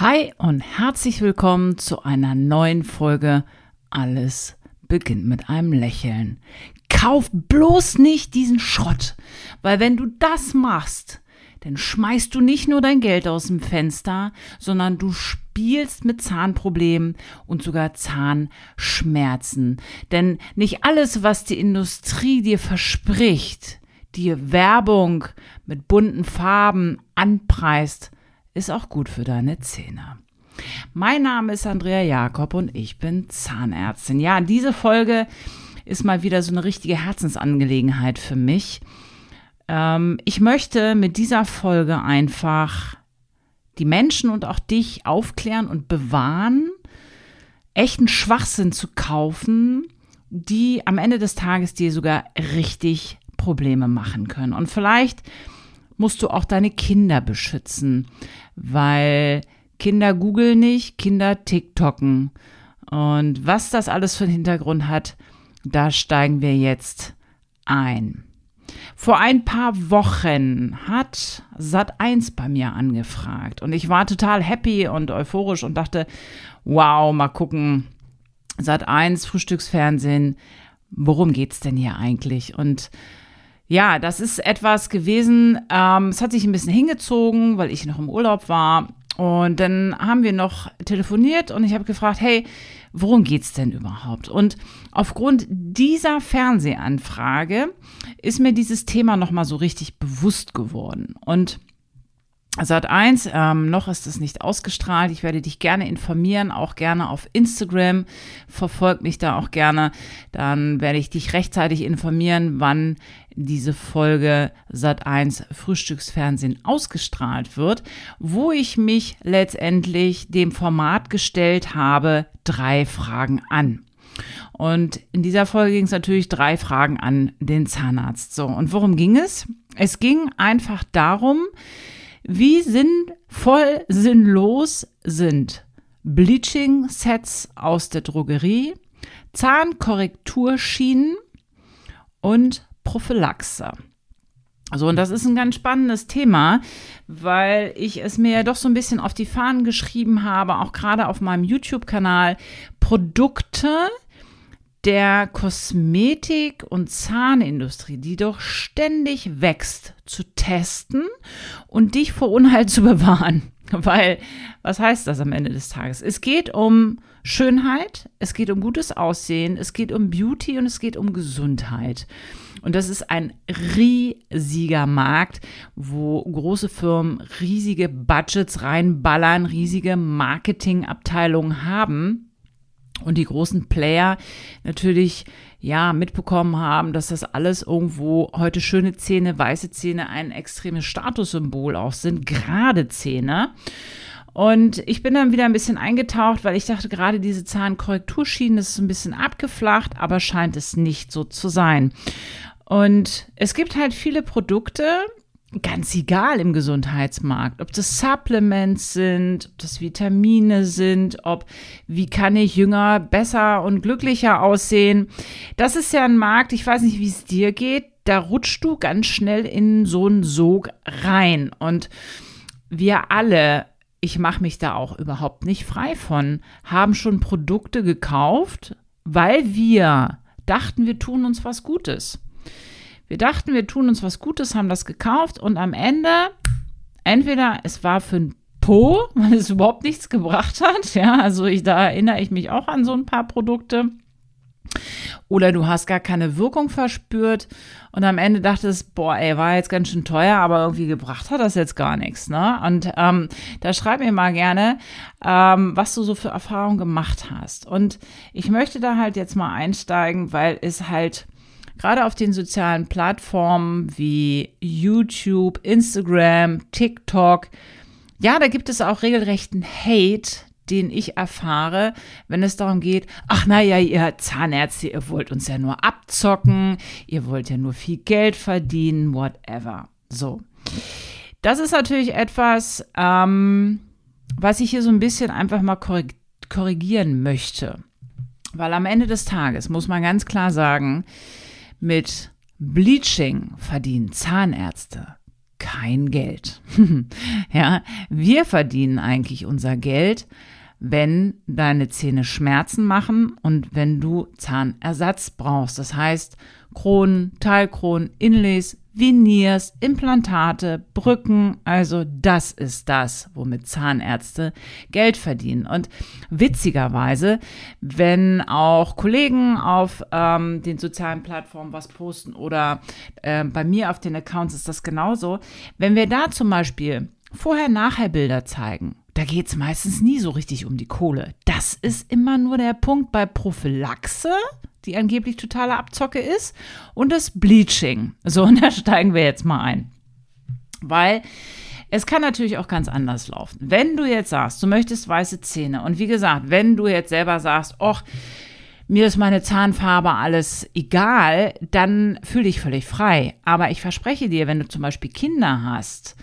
Hi und herzlich willkommen zu einer neuen Folge Alles beginnt mit einem Lächeln. Kauf bloß nicht diesen Schrott, weil wenn du das machst, dann schmeißt du nicht nur dein Geld aus dem Fenster, sondern du spielst mit Zahnproblemen und sogar Zahnschmerzen. Denn nicht alles, was die Industrie dir verspricht, dir Werbung mit bunten Farben anpreist, ist auch gut für deine Zähne. Mein Name ist Andrea Jakob und ich bin Zahnärztin. Ja, diese Folge ist mal wieder so eine richtige Herzensangelegenheit für mich. Ähm, ich möchte mit dieser Folge einfach die Menschen und auch dich aufklären und bewahren, echten Schwachsinn zu kaufen, die am Ende des Tages dir sogar richtig Probleme machen können. Und vielleicht musst du auch deine Kinder beschützen, weil Kinder googeln nicht, Kinder TikToken. Und was das alles für einen Hintergrund hat, da steigen wir jetzt ein. Vor ein paar Wochen hat Sat1 bei mir angefragt und ich war total happy und euphorisch und dachte, wow, mal gucken, Sat1 Frühstücksfernsehen, worum geht's denn hier eigentlich? Und ja, das ist etwas gewesen, ähm, es hat sich ein bisschen hingezogen, weil ich noch im Urlaub war. Und dann haben wir noch telefoniert und ich habe gefragt, hey, worum geht's denn überhaupt? Und aufgrund dieser Fernsehanfrage ist mir dieses Thema nochmal so richtig bewusst geworden. Und Sat 1, ähm, noch ist es nicht ausgestrahlt. Ich werde dich gerne informieren, auch gerne auf Instagram. Verfolg mich da auch gerne. Dann werde ich dich rechtzeitig informieren, wann diese Folge Sat 1 Frühstücksfernsehen ausgestrahlt wird, wo ich mich letztendlich dem Format gestellt habe, drei Fragen an. Und in dieser Folge ging es natürlich drei Fragen an den Zahnarzt. So, und worum ging es? Es ging einfach darum, wie sinnvoll sinnlos sind Bleaching-Sets aus der Drogerie, Zahnkorrekturschienen und Prophylaxe. So, und das ist ein ganz spannendes Thema, weil ich es mir ja doch so ein bisschen auf die Fahnen geschrieben habe, auch gerade auf meinem YouTube-Kanal, Produkte, der Kosmetik- und Zahnindustrie, die doch ständig wächst, zu testen und dich vor Unheil zu bewahren. Weil, was heißt das am Ende des Tages? Es geht um Schönheit, es geht um gutes Aussehen, es geht um Beauty und es geht um Gesundheit. Und das ist ein riesiger Markt, wo große Firmen riesige Budgets reinballern, riesige Marketingabteilungen haben und die großen Player natürlich ja mitbekommen haben, dass das alles irgendwo heute schöne Zähne, weiße Zähne ein extremes Statussymbol auch sind, gerade Zähne. Und ich bin dann wieder ein bisschen eingetaucht, weil ich dachte, gerade diese Zahnkorrekturschienen ist ein bisschen abgeflacht, aber scheint es nicht so zu sein. Und es gibt halt viele Produkte, ganz egal im Gesundheitsmarkt, ob das Supplements sind, ob das Vitamine sind, ob wie kann ich jünger, besser und glücklicher aussehen. Das ist ja ein Markt, ich weiß nicht, wie es dir geht, da rutschst du ganz schnell in so einen Sog rein und wir alle ich mache mich da auch überhaupt nicht frei von, haben schon Produkte gekauft, weil wir dachten, wir tun uns was Gutes. Wir dachten, wir tun uns was Gutes, haben das gekauft und am Ende, entweder es war für ein Po, weil es überhaupt nichts gebracht hat. Ja, also ich, da erinnere ich mich auch an so ein paar Produkte. Oder du hast gar keine Wirkung verspürt und am Ende dachtest, boah, ey, war jetzt ganz schön teuer, aber irgendwie gebracht hat das jetzt gar nichts. Ne? Und ähm, da schreib mir mal gerne, ähm, was du so für Erfahrungen gemacht hast. Und ich möchte da halt jetzt mal einsteigen, weil es halt gerade auf den sozialen Plattformen wie YouTube, Instagram, TikTok, ja, da gibt es auch regelrechten Hate, den ich erfahre, wenn es darum geht, ach naja, ihr Zahnärzte, ihr wollt uns ja nur abzocken, ihr wollt ja nur viel Geld verdienen, whatever. So. Das ist natürlich etwas, ähm, was ich hier so ein bisschen einfach mal korrigieren möchte. Weil am Ende des Tages muss man ganz klar sagen, mit Bleaching verdienen Zahnärzte kein Geld. ja, wir verdienen eigentlich unser Geld, wenn deine Zähne Schmerzen machen und wenn du Zahnersatz brauchst. Das heißt, Kronen, Teilkronen, Inlays, Veneers, Implantate, Brücken, also das ist das, womit Zahnärzte Geld verdienen. Und witzigerweise, wenn auch Kollegen auf ähm, den sozialen Plattformen was posten oder äh, bei mir auf den Accounts ist das genauso, wenn wir da zum Beispiel Vorher-Nachher-Bilder zeigen, da geht es meistens nie so richtig um die Kohle. Das ist immer nur der Punkt bei Prophylaxe die angeblich totale Abzocke ist, und das Bleaching. So, und da steigen wir jetzt mal ein. Weil es kann natürlich auch ganz anders laufen. Wenn du jetzt sagst, du möchtest weiße Zähne und wie gesagt, wenn du jetzt selber sagst, ach, mir ist meine Zahnfarbe alles egal, dann fühl dich völlig frei. Aber ich verspreche dir, wenn du zum Beispiel Kinder hast,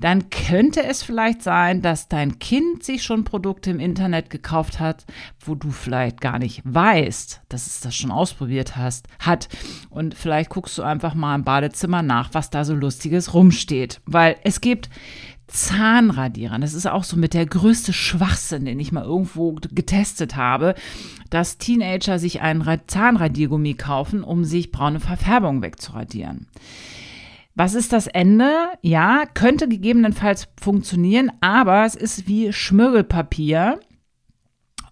dann könnte es vielleicht sein, dass dein Kind sich schon Produkte im Internet gekauft hat, wo du vielleicht gar nicht weißt, dass es das schon ausprobiert hast, hat. Und vielleicht guckst du einfach mal im Badezimmer nach, was da so lustiges rumsteht. Weil es gibt Zahnradierer. Das ist auch so mit der größte Schwachsinn, den ich mal irgendwo getestet habe, dass Teenager sich einen Zahnradiergummi kaufen, um sich braune Verfärbung wegzuradieren. Was ist das Ende? Ja, könnte gegebenenfalls funktionieren, aber es ist wie Schmirgelpapier.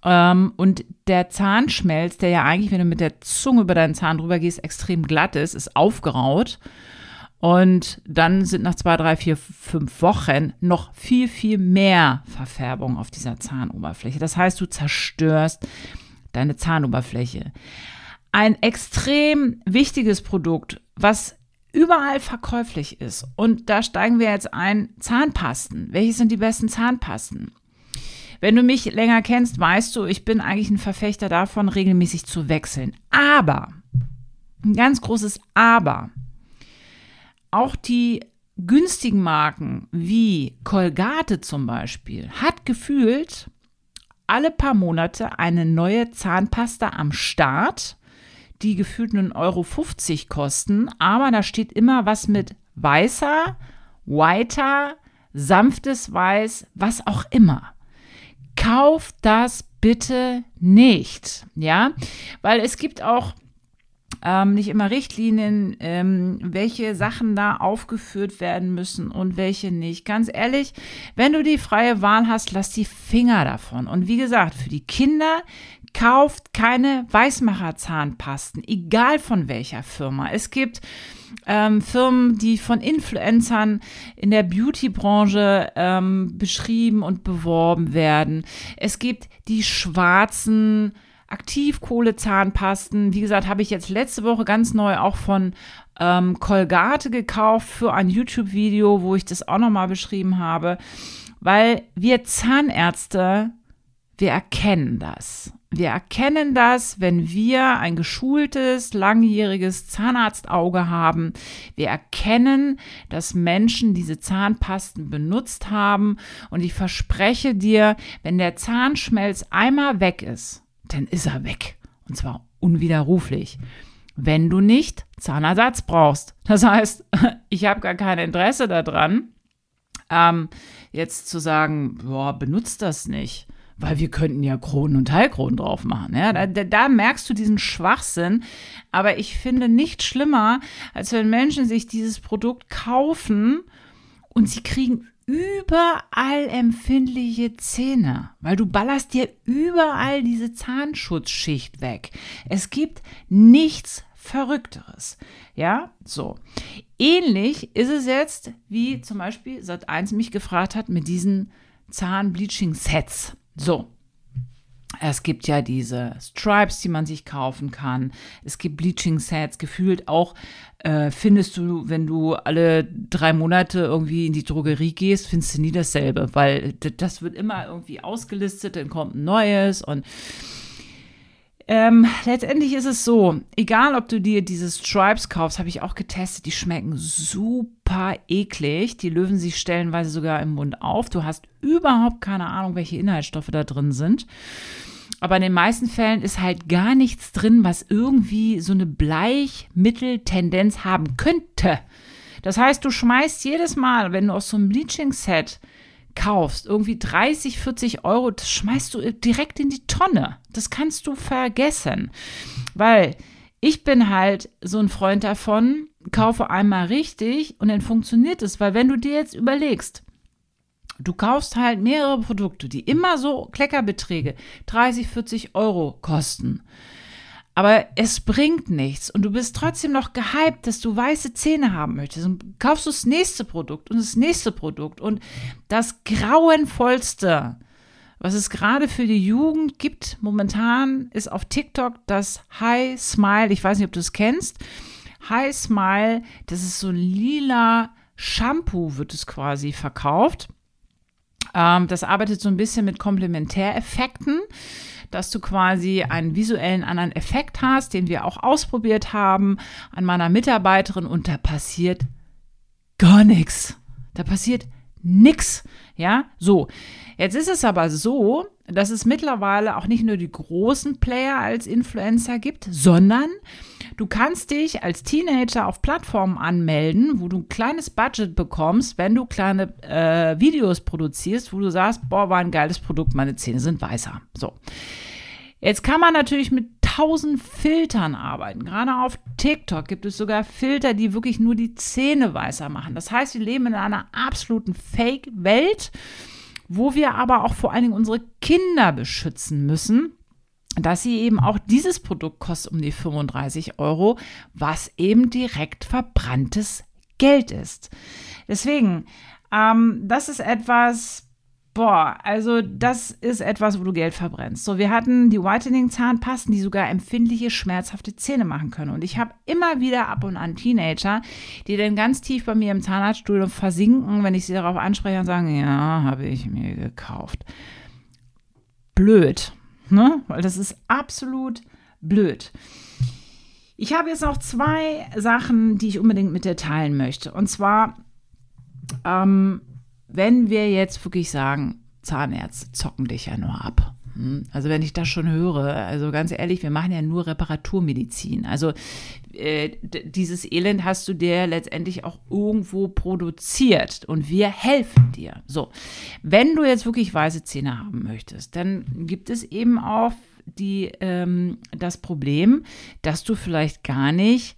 Ähm, und der Zahnschmelz, der ja eigentlich, wenn du mit der Zunge über deinen Zahn drüber gehst, extrem glatt ist, ist aufgeraut. Und dann sind nach zwei, drei, vier, fünf Wochen noch viel, viel mehr Verfärbung auf dieser Zahnoberfläche. Das heißt, du zerstörst deine Zahnoberfläche. Ein extrem wichtiges Produkt, was überall verkäuflich ist. Und da steigen wir jetzt ein, Zahnpasten. Welche sind die besten Zahnpasten? Wenn du mich länger kennst, weißt du, ich bin eigentlich ein Verfechter davon, regelmäßig zu wechseln. Aber, ein ganz großes Aber, auch die günstigen Marken wie Colgate zum Beispiel hat gefühlt alle paar Monate eine neue Zahnpasta am Start die gefühlt nur 1,50 Euro kosten, aber da steht immer was mit weißer, whiter, sanftes Weiß, was auch immer. Kauf das bitte nicht, ja, weil es gibt auch ähm, nicht immer Richtlinien, ähm, welche Sachen da aufgeführt werden müssen und welche nicht. Ganz ehrlich, wenn du die freie Wahl hast, lass die Finger davon. Und wie gesagt, für die Kinder kauft keine Weißmacher-Zahnpasten, egal von welcher Firma. Es gibt ähm, Firmen, die von Influencern in der Beauty-Branche ähm, beschrieben und beworben werden. Es gibt die schwarzen Aktivkohle-Zahnpasten. Wie gesagt, habe ich jetzt letzte Woche ganz neu auch von ähm, Colgate gekauft für ein YouTube-Video, wo ich das auch nochmal beschrieben habe. Weil wir Zahnärzte, wir erkennen das. Wir erkennen das, wenn wir ein geschultes, langjähriges Zahnarztauge haben. Wir erkennen, dass Menschen diese Zahnpasten benutzt haben. Und ich verspreche dir, wenn der Zahnschmelz einmal weg ist, dann ist er weg. Und zwar unwiderruflich. Wenn du nicht Zahnersatz brauchst. Das heißt, ich habe gar kein Interesse daran, ähm, jetzt zu sagen, boah, benutzt das nicht weil wir könnten ja Kronen und Teilkronen drauf machen. Ja, da, da, merkst du diesen Schwachsinn. Aber ich finde nicht schlimmer, als wenn Menschen sich dieses Produkt kaufen und sie kriegen überall empfindliche Zähne, weil du ballerst dir überall diese Zahnschutzschicht weg. Es gibt nichts Verrückteres. Ja, so. Ähnlich ist es jetzt, wie zum Beispiel Sat1 mich gefragt hat mit diesen Zahnbleaching-Sets. So. Es gibt ja diese Stripes, die man sich kaufen kann. Es gibt Bleaching-Sets. Gefühlt auch äh, findest du, wenn du alle drei Monate irgendwie in die Drogerie gehst, findest du nie dasselbe, weil das wird immer irgendwie ausgelistet, dann kommt ein neues und ähm, letztendlich ist es so, egal ob du dir diese Stripes kaufst, habe ich auch getestet, die schmecken super eklig. Die lösen sich stellenweise sogar im Mund auf. Du hast überhaupt keine Ahnung, welche Inhaltsstoffe da drin sind. Aber in den meisten Fällen ist halt gar nichts drin, was irgendwie so eine Bleichmitteltendenz haben könnte. Das heißt, du schmeißt jedes Mal, wenn du aus so einem Bleaching-Set kaufst, irgendwie 30, 40 Euro, das schmeißt du direkt in die Tonne. Das kannst du vergessen. Weil ich bin halt so ein Freund davon, kaufe einmal richtig und dann funktioniert es. Weil wenn du dir jetzt überlegst, du kaufst halt mehrere Produkte, die immer so Kleckerbeträge, 30, 40 Euro kosten aber es bringt nichts und du bist trotzdem noch gehypt, dass du weiße Zähne haben möchtest und kaufst du das nächste Produkt und das nächste Produkt und das grauenvollste, was es gerade für die Jugend gibt momentan, ist auf TikTok das High Smile. Ich weiß nicht, ob du es kennst. High Smile, das ist so ein lila Shampoo, wird es quasi verkauft. Ähm, das arbeitet so ein bisschen mit Komplementäreffekten dass du quasi einen visuellen anderen Effekt hast, den wir auch ausprobiert haben an meiner Mitarbeiterin und da passiert gar nichts. Da passiert nichts. Ja, so. Jetzt ist es aber so, dass es mittlerweile auch nicht nur die großen Player als Influencer gibt, sondern du kannst dich als Teenager auf Plattformen anmelden, wo du ein kleines Budget bekommst, wenn du kleine äh, Videos produzierst, wo du sagst, boah, war ein geiles Produkt, meine Zähne sind weißer. So. Jetzt kann man natürlich mit tausend Filtern arbeiten. Gerade auf TikTok gibt es sogar Filter, die wirklich nur die Zähne weißer machen. Das heißt, wir leben in einer absoluten Fake-Welt wo wir aber auch vor allen Dingen unsere Kinder beschützen müssen dass sie eben auch dieses Produkt kostet um die 35 Euro, was eben direkt verbranntes Geld ist. Deswegen, ähm, das ist etwas, Boah, also das ist etwas, wo du Geld verbrennst. So, wir hatten die Whitening-Zahnpasten, die sogar empfindliche, schmerzhafte Zähne machen können. Und ich habe immer wieder ab und an Teenager, die dann ganz tief bei mir im Zahnarztstuhl versinken, wenn ich sie darauf anspreche und sagen, ja, habe ich mir gekauft. Blöd, ne? Weil das ist absolut blöd. Ich habe jetzt noch zwei Sachen, die ich unbedingt mit dir teilen möchte. Und zwar ähm, wenn wir jetzt wirklich sagen, Zahnärzte zocken dich ja nur ab. Hm? Also wenn ich das schon höre, also ganz ehrlich, wir machen ja nur Reparaturmedizin. Also äh, dieses Elend hast du dir letztendlich auch irgendwo produziert und wir helfen dir. So, wenn du jetzt wirklich weiße Zähne haben möchtest, dann gibt es eben auch die, ähm, das Problem, dass du vielleicht gar nicht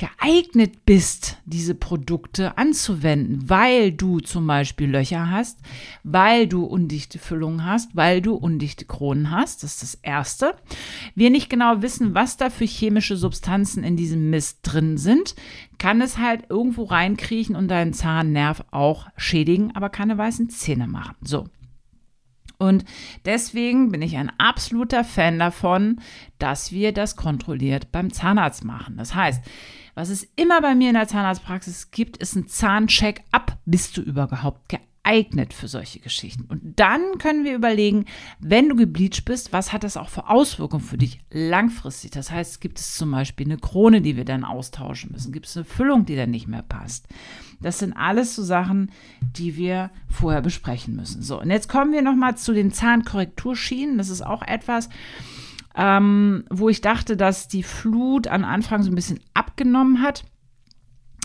geeignet bist, diese Produkte anzuwenden, weil du zum Beispiel Löcher hast, weil du undichte Füllungen hast, weil du undichte Kronen hast. Das ist das Erste. Wir nicht genau wissen, was da für chemische Substanzen in diesem Mist drin sind, kann es halt irgendwo reinkriechen und deinen Zahnnerv auch schädigen, aber keine weißen Zähne machen. So. Und deswegen bin ich ein absoluter Fan davon, dass wir das kontrolliert beim Zahnarzt machen. Das heißt, was es immer bei mir in der Zahnarztpraxis gibt, ist ein Zahncheck-up. Bist du überhaupt geeignet für solche Geschichten? Und dann können wir überlegen, wenn du gebleached bist, was hat das auch für Auswirkungen für dich langfristig? Das heißt, gibt es zum Beispiel eine Krone, die wir dann austauschen müssen? Gibt es eine Füllung, die dann nicht mehr passt? Das sind alles so Sachen, die wir vorher besprechen müssen. So, und jetzt kommen wir nochmal zu den Zahnkorrekturschienen. Das ist auch etwas, ähm, wo ich dachte, dass die Flut an Anfang so ein bisschen abgenommen hat.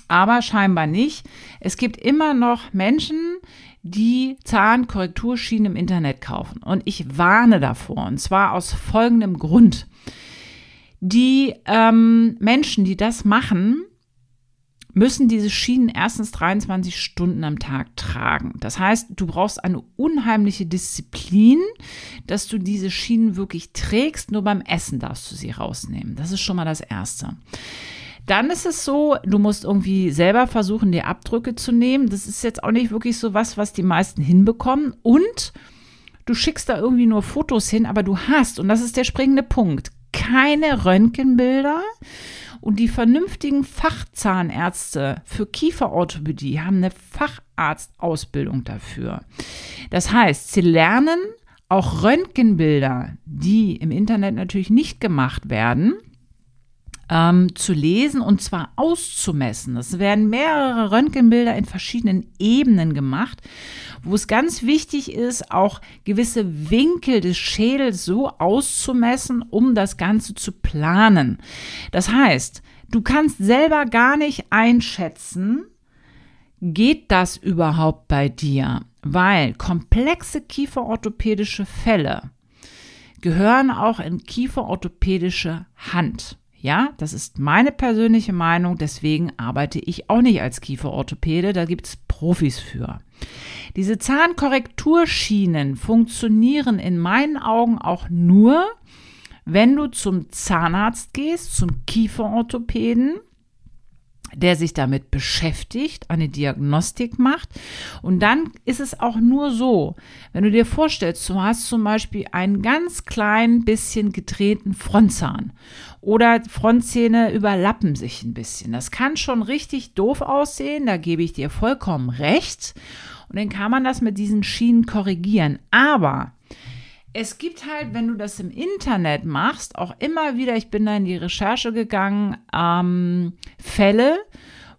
Aber scheinbar nicht. Es gibt immer noch Menschen, die Zahnkorrekturschienen im Internet kaufen. Und ich warne davor. Und zwar aus folgendem Grund. Die ähm, Menschen, die das machen, müssen diese Schienen erstens 23 Stunden am Tag tragen. Das heißt, du brauchst eine unheimliche Disziplin, dass du diese Schienen wirklich trägst. Nur beim Essen darfst du sie rausnehmen. Das ist schon mal das Erste. Dann ist es so, du musst irgendwie selber versuchen, die Abdrücke zu nehmen. Das ist jetzt auch nicht wirklich so was, was die meisten hinbekommen. Und du schickst da irgendwie nur Fotos hin, aber du hast, und das ist der springende Punkt, keine Röntgenbilder und die vernünftigen Fachzahnärzte für Kieferorthopädie haben eine Facharztausbildung dafür. Das heißt, sie lernen auch Röntgenbilder, die im Internet natürlich nicht gemacht werden, ähm, zu lesen und zwar auszumessen. Es werden mehrere Röntgenbilder in verschiedenen Ebenen gemacht, wo es ganz wichtig ist, auch gewisse Winkel des Schädels so auszumessen, um das Ganze zu planen. Das heißt, du kannst selber gar nicht einschätzen, geht das überhaupt bei dir? Weil komplexe kieferorthopädische Fälle gehören auch in kieferorthopädische Hand. Ja, das ist meine persönliche Meinung, deswegen arbeite ich auch nicht als Kieferorthopäde, da gibt es Profis für. Diese Zahnkorrekturschienen funktionieren in meinen Augen auch nur, wenn du zum Zahnarzt gehst, zum Kieferorthopäden der sich damit beschäftigt, eine Diagnostik macht. Und dann ist es auch nur so, wenn du dir vorstellst, du hast zum Beispiel einen ganz klein bisschen gedrehten Frontzahn oder Frontzähne überlappen sich ein bisschen. Das kann schon richtig doof aussehen, da gebe ich dir vollkommen recht. Und dann kann man das mit diesen Schienen korrigieren. Aber es gibt halt, wenn du das im Internet machst, auch immer wieder, ich bin da in die Recherche gegangen, ähm, Fälle,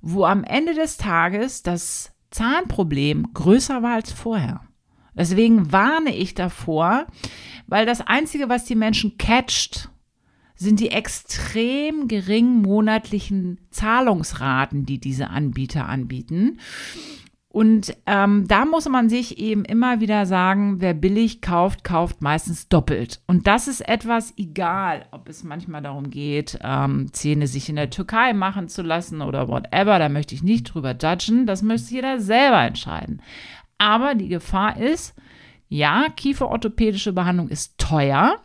wo am Ende des Tages das Zahnproblem größer war als vorher. Deswegen warne ich davor, weil das Einzige, was die Menschen catcht, sind die extrem geringen monatlichen Zahlungsraten, die diese Anbieter anbieten. Und ähm, da muss man sich eben immer wieder sagen, wer billig kauft, kauft meistens doppelt. Und das ist etwas egal, ob es manchmal darum geht, ähm, Zähne sich in der Türkei machen zu lassen oder whatever. Da möchte ich nicht drüber judgen. Das möchte jeder selber entscheiden. Aber die Gefahr ist, ja, kieferorthopädische Behandlung ist teuer,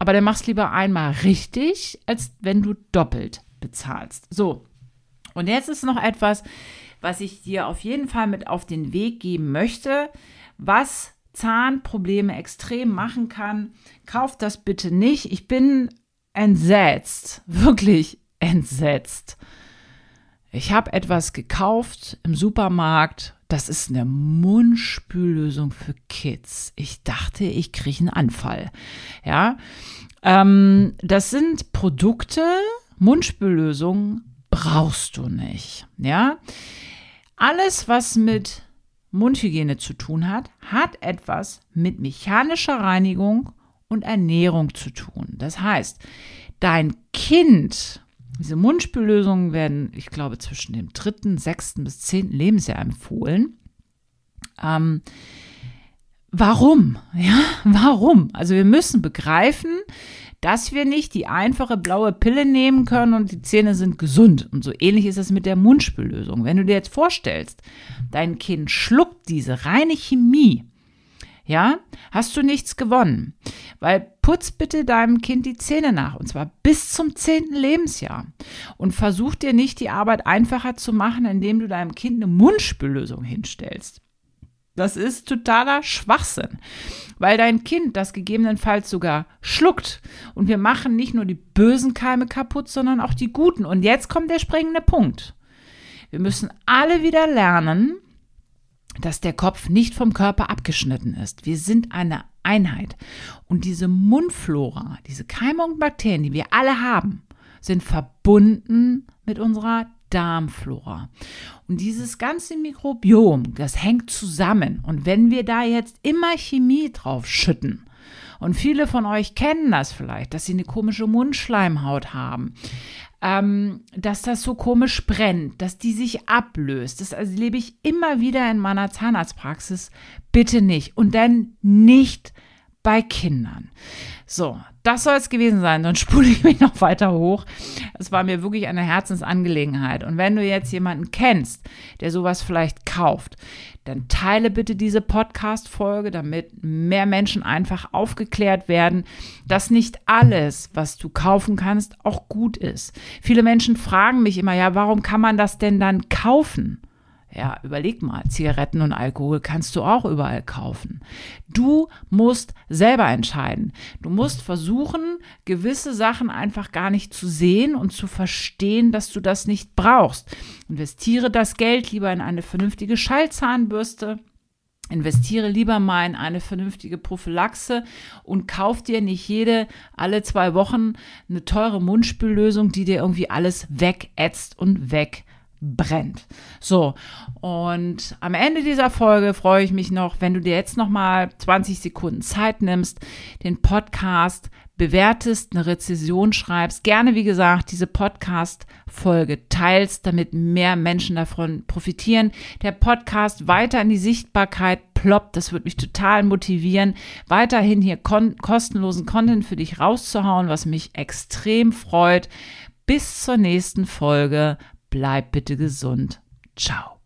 aber dann machst lieber einmal richtig, als wenn du doppelt bezahlst. So. Und jetzt ist noch etwas, was ich dir auf jeden Fall mit auf den Weg geben möchte, was Zahnprobleme extrem machen kann. Kauft das bitte nicht. Ich bin entsetzt, wirklich entsetzt. Ich habe etwas gekauft im Supermarkt. Das ist eine Mundspüllösung für Kids. Ich dachte, ich kriege einen Anfall. Ja, ähm, das sind Produkte, Mundspüllösungen brauchst du nicht. Ja, alles, was mit Mundhygiene zu tun hat, hat etwas mit mechanischer Reinigung und Ernährung zu tun. Das heißt, dein Kind, diese Mundspüllösungen werden, ich glaube, zwischen dem dritten, sechsten bis zehnten Lebensjahr empfohlen. Ähm, warum? Ja, warum? Also wir müssen begreifen, dass wir nicht die einfache blaue Pille nehmen können und die Zähne sind gesund. Und so ähnlich ist es mit der Mundspüllösung. Wenn du dir jetzt vorstellst, dein Kind schluckt diese reine Chemie, ja, hast du nichts gewonnen. Weil putz bitte deinem Kind die Zähne nach und zwar bis zum zehnten Lebensjahr. Und versuch dir nicht die Arbeit einfacher zu machen, indem du deinem Kind eine Mundspüllösung hinstellst. Das ist totaler Schwachsinn, weil dein Kind das gegebenenfalls sogar schluckt. Und wir machen nicht nur die bösen Keime kaputt, sondern auch die guten. Und jetzt kommt der springende Punkt. Wir müssen alle wieder lernen, dass der Kopf nicht vom Körper abgeschnitten ist. Wir sind eine Einheit. Und diese Mundflora, diese Keime und Bakterien, die wir alle haben, sind verbunden mit unserer Darmflora. Und dieses ganze Mikrobiom, das hängt zusammen. Und wenn wir da jetzt immer Chemie drauf schütten, und viele von euch kennen das vielleicht, dass sie eine komische Mundschleimhaut haben, ähm, dass das so komisch brennt, dass die sich ablöst. Das erlebe ich immer wieder in meiner Zahnarztpraxis. Bitte nicht. Und dann nicht bei Kindern. So, das soll es gewesen sein. Dann spule ich mich noch weiter hoch. Es war mir wirklich eine Herzensangelegenheit. Und wenn du jetzt jemanden kennst, der sowas vielleicht kauft, dann teile bitte diese Podcast-Folge, damit mehr Menschen einfach aufgeklärt werden, dass nicht alles, was du kaufen kannst, auch gut ist. Viele Menschen fragen mich immer, ja, warum kann man das denn dann kaufen? Ja, überleg mal, Zigaretten und Alkohol kannst du auch überall kaufen. Du musst selber entscheiden. Du musst versuchen, gewisse Sachen einfach gar nicht zu sehen und zu verstehen, dass du das nicht brauchst. Investiere das Geld lieber in eine vernünftige Schallzahnbürste. Investiere lieber mal in eine vernünftige Prophylaxe und kauf dir nicht jede alle zwei Wochen eine teure Mundspüllösung, die dir irgendwie alles wegätzt und weg brennt. So, und am Ende dieser Folge freue ich mich noch, wenn du dir jetzt noch mal 20 Sekunden Zeit nimmst, den Podcast bewertest, eine Rezession schreibst, gerne wie gesagt diese Podcast-Folge teilst, damit mehr Menschen davon profitieren. Der Podcast weiter in die Sichtbarkeit ploppt, das wird mich total motivieren, weiterhin hier kostenlosen Content für dich rauszuhauen, was mich extrem freut. Bis zur nächsten Folge bleib bitte gesund. Ciao.